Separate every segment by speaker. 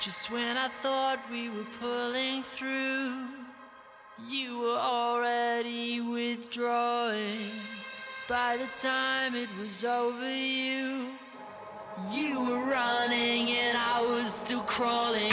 Speaker 1: Just when I thought we were pulling through, you were already withdrawing. By the time it was over, you, you were running and I was still crawling.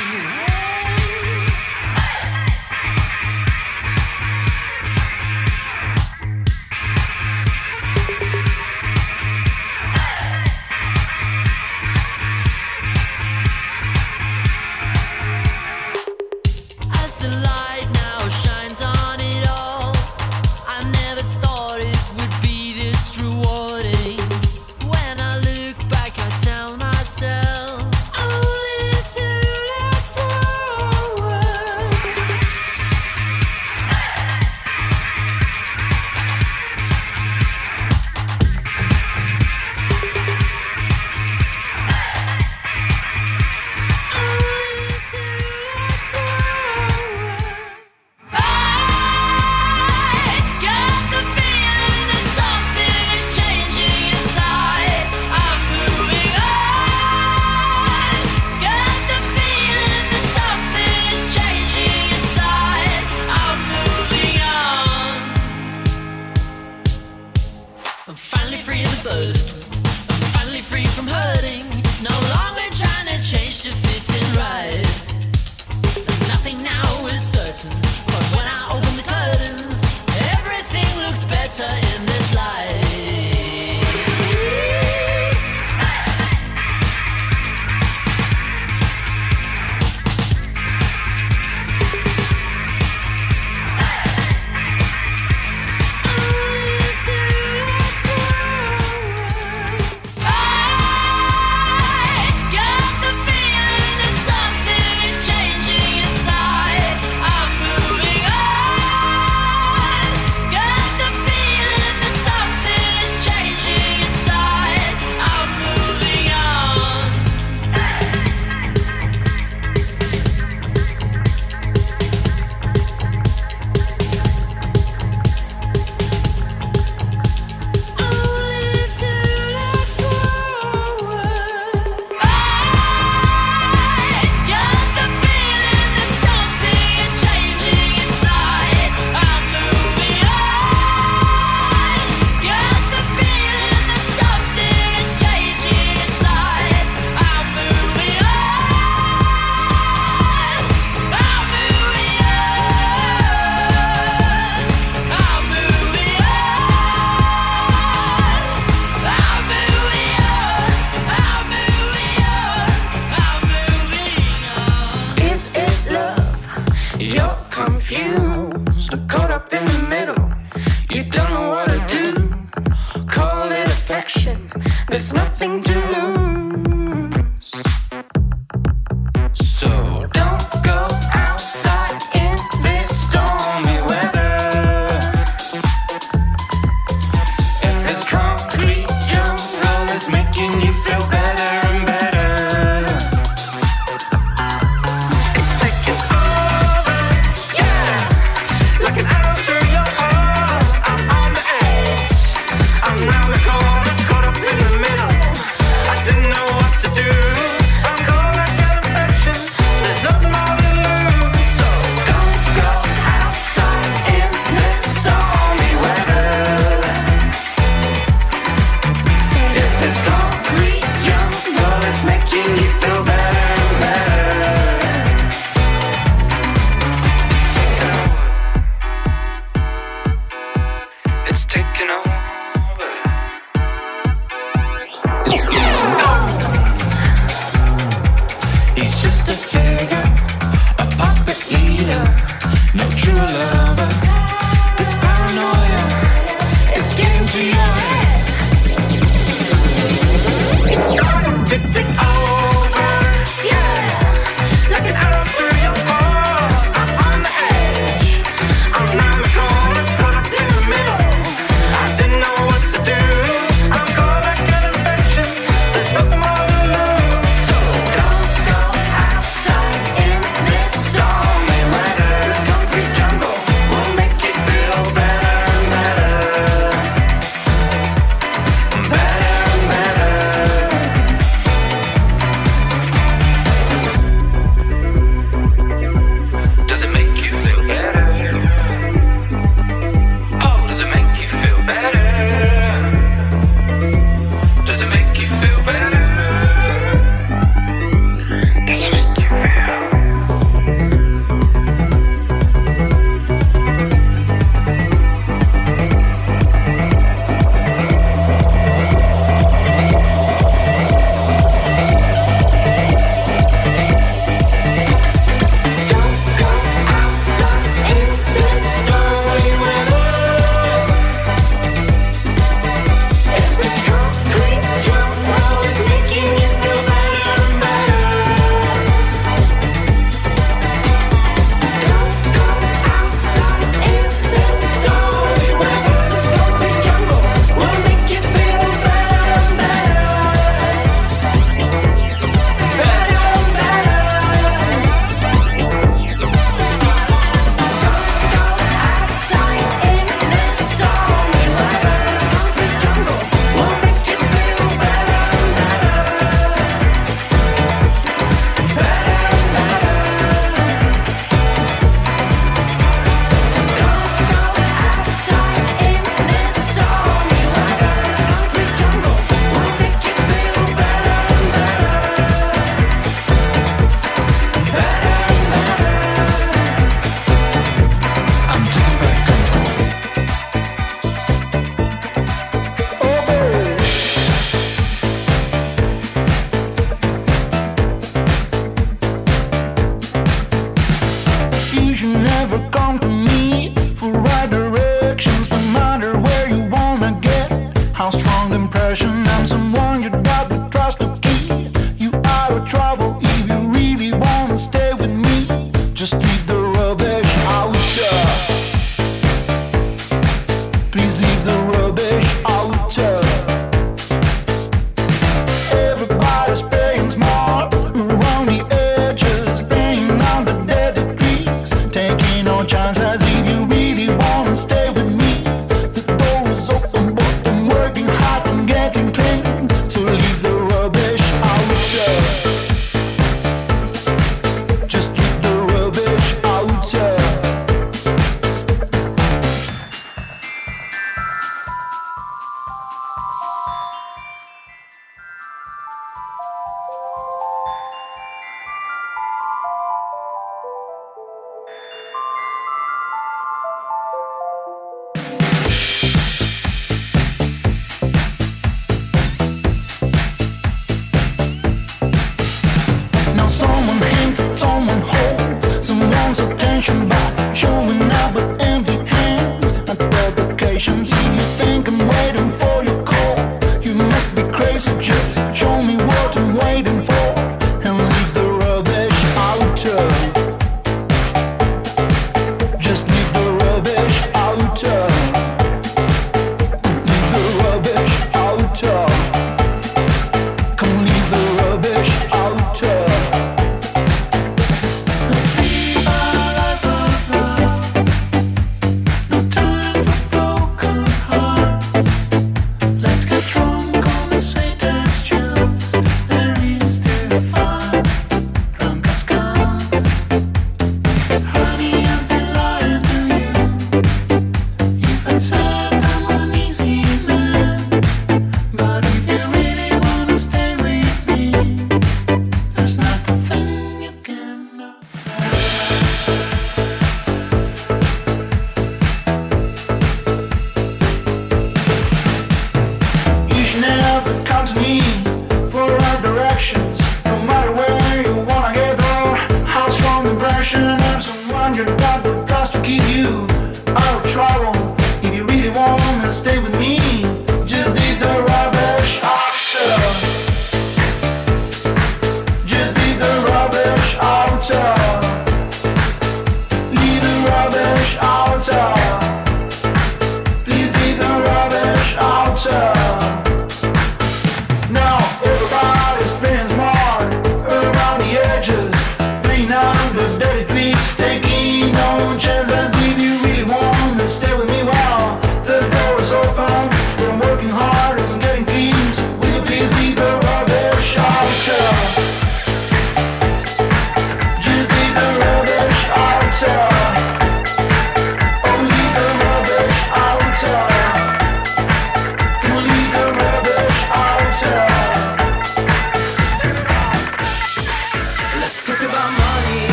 Speaker 1: tick, tick.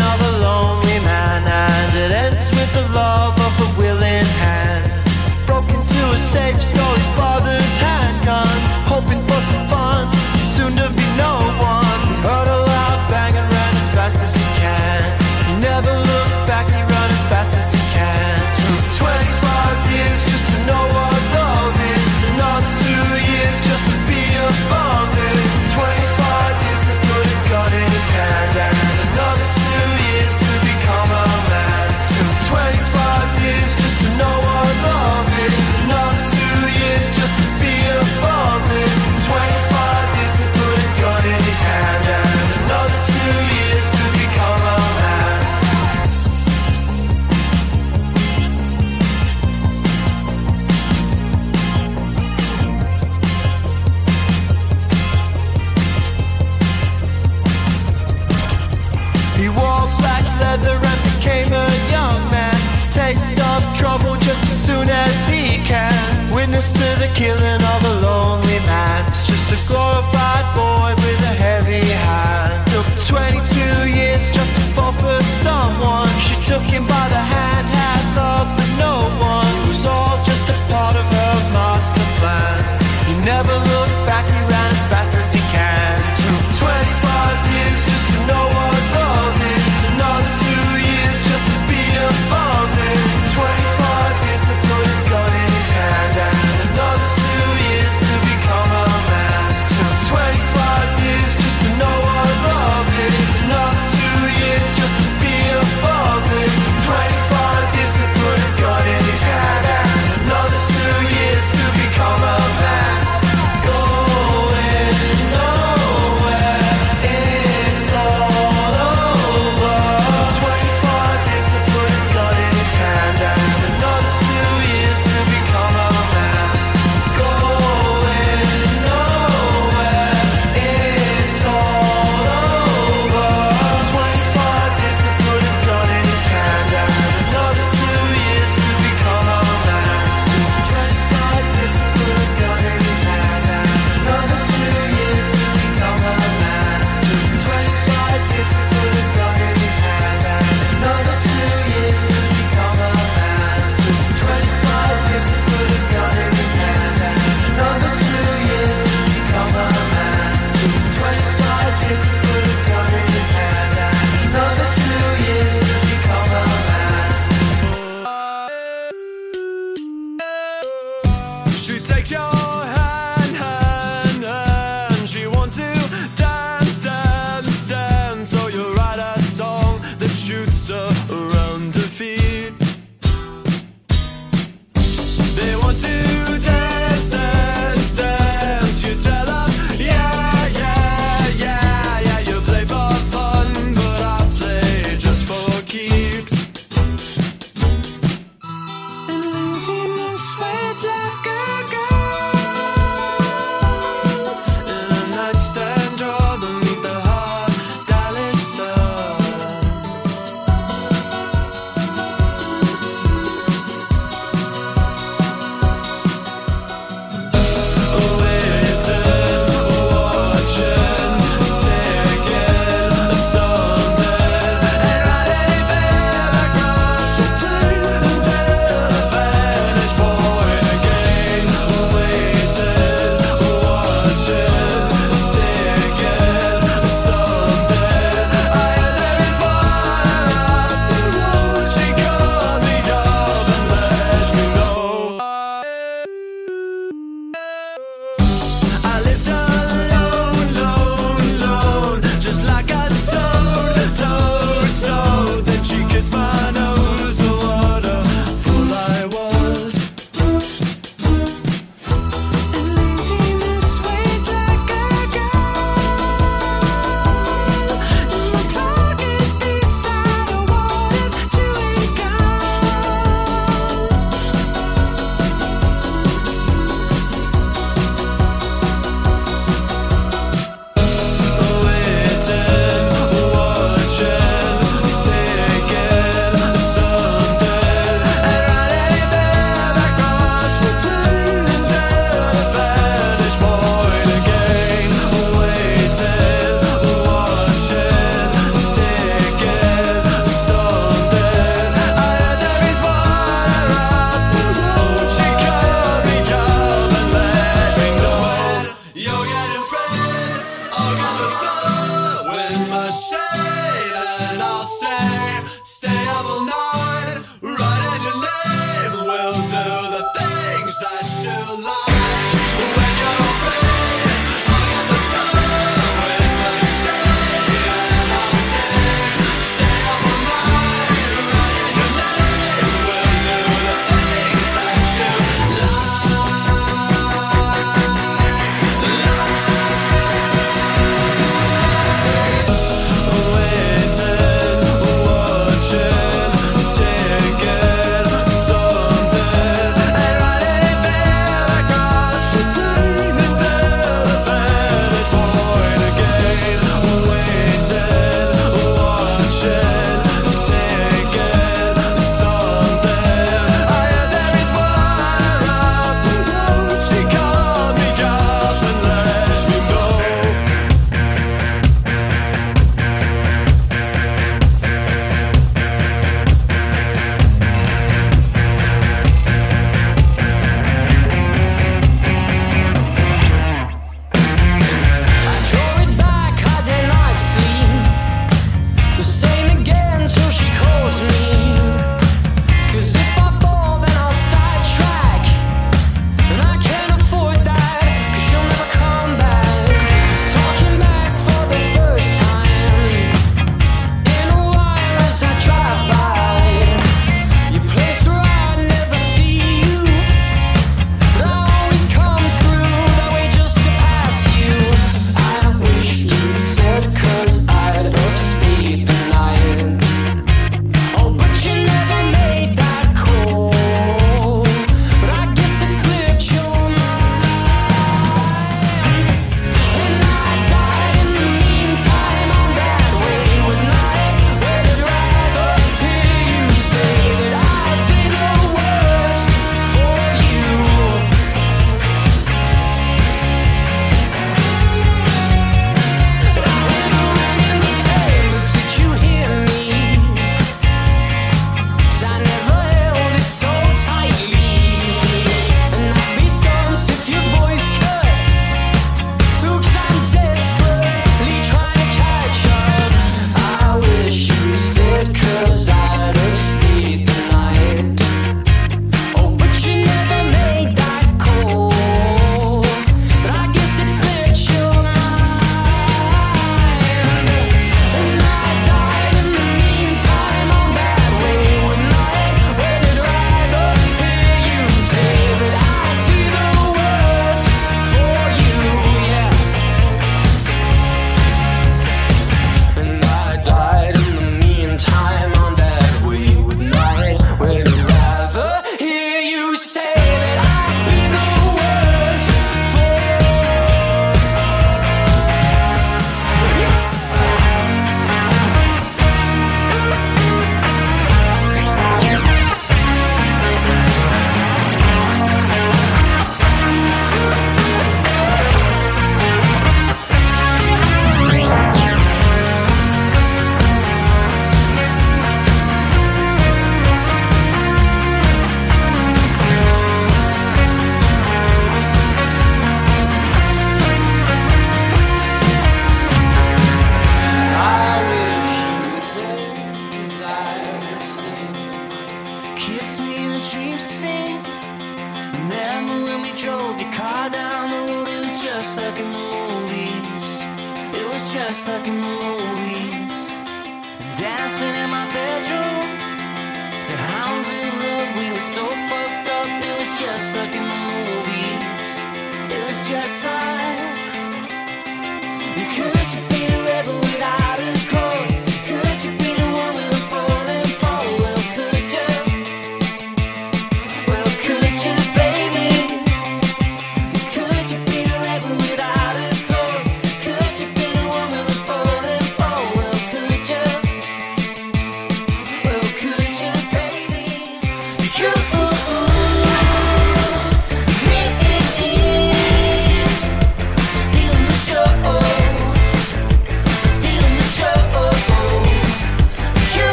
Speaker 1: of
Speaker 2: a
Speaker 3: lonely man, and it ends with the love of a willing hand, broken to a safe. killing of a lonely man. It's just a glorified boy with a heavy hand. Took 22 years just to fall for someone. She took him by the hand.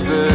Speaker 4: Whenever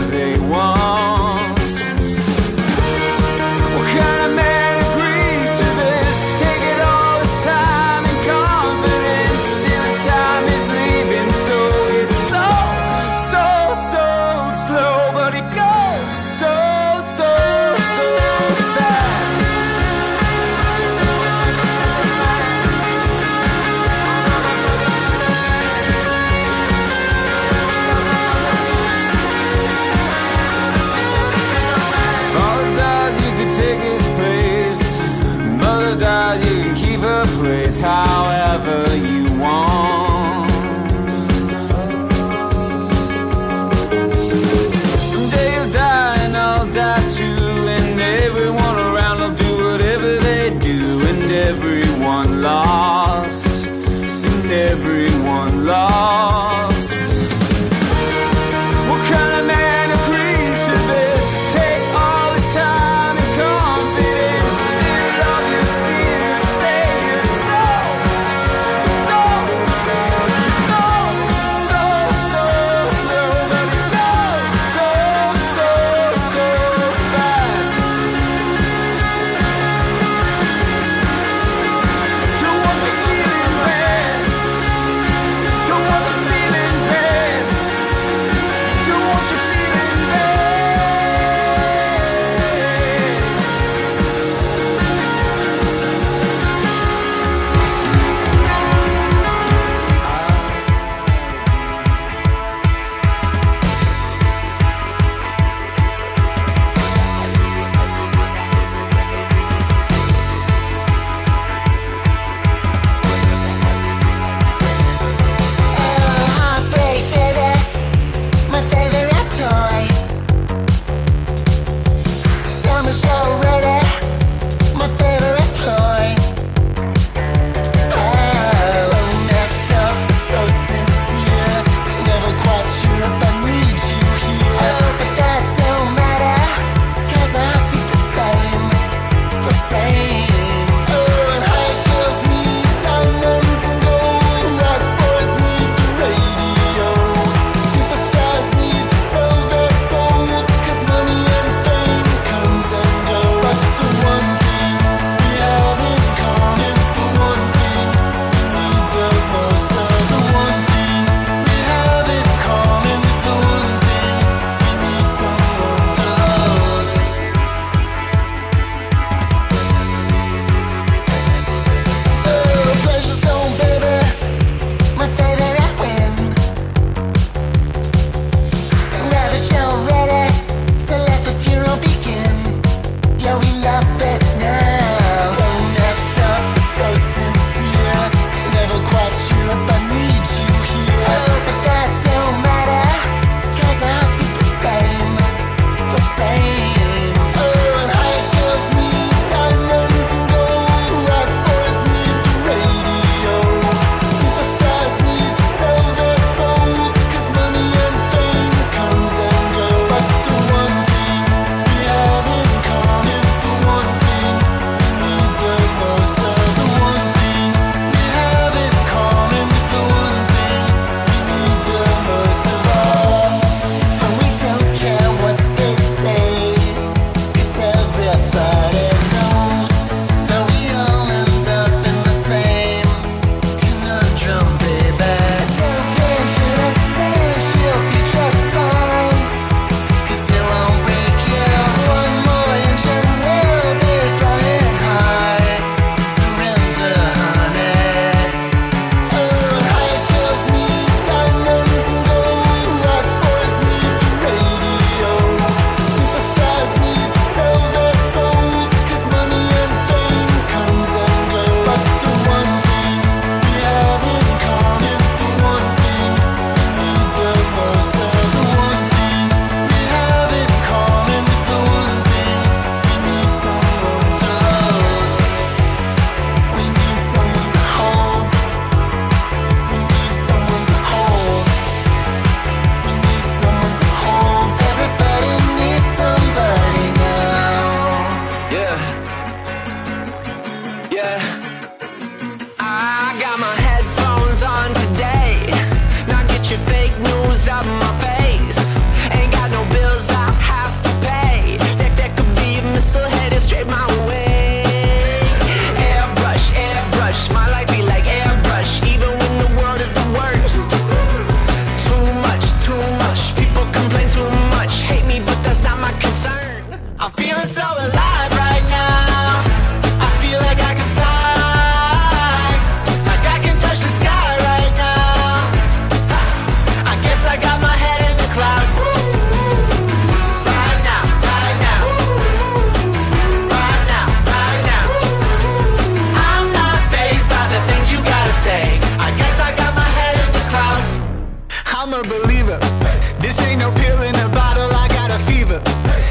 Speaker 4: This ain't no
Speaker 1: pill in a bottle, I got a fever.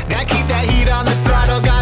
Speaker 1: that keep that heat on the throttle, got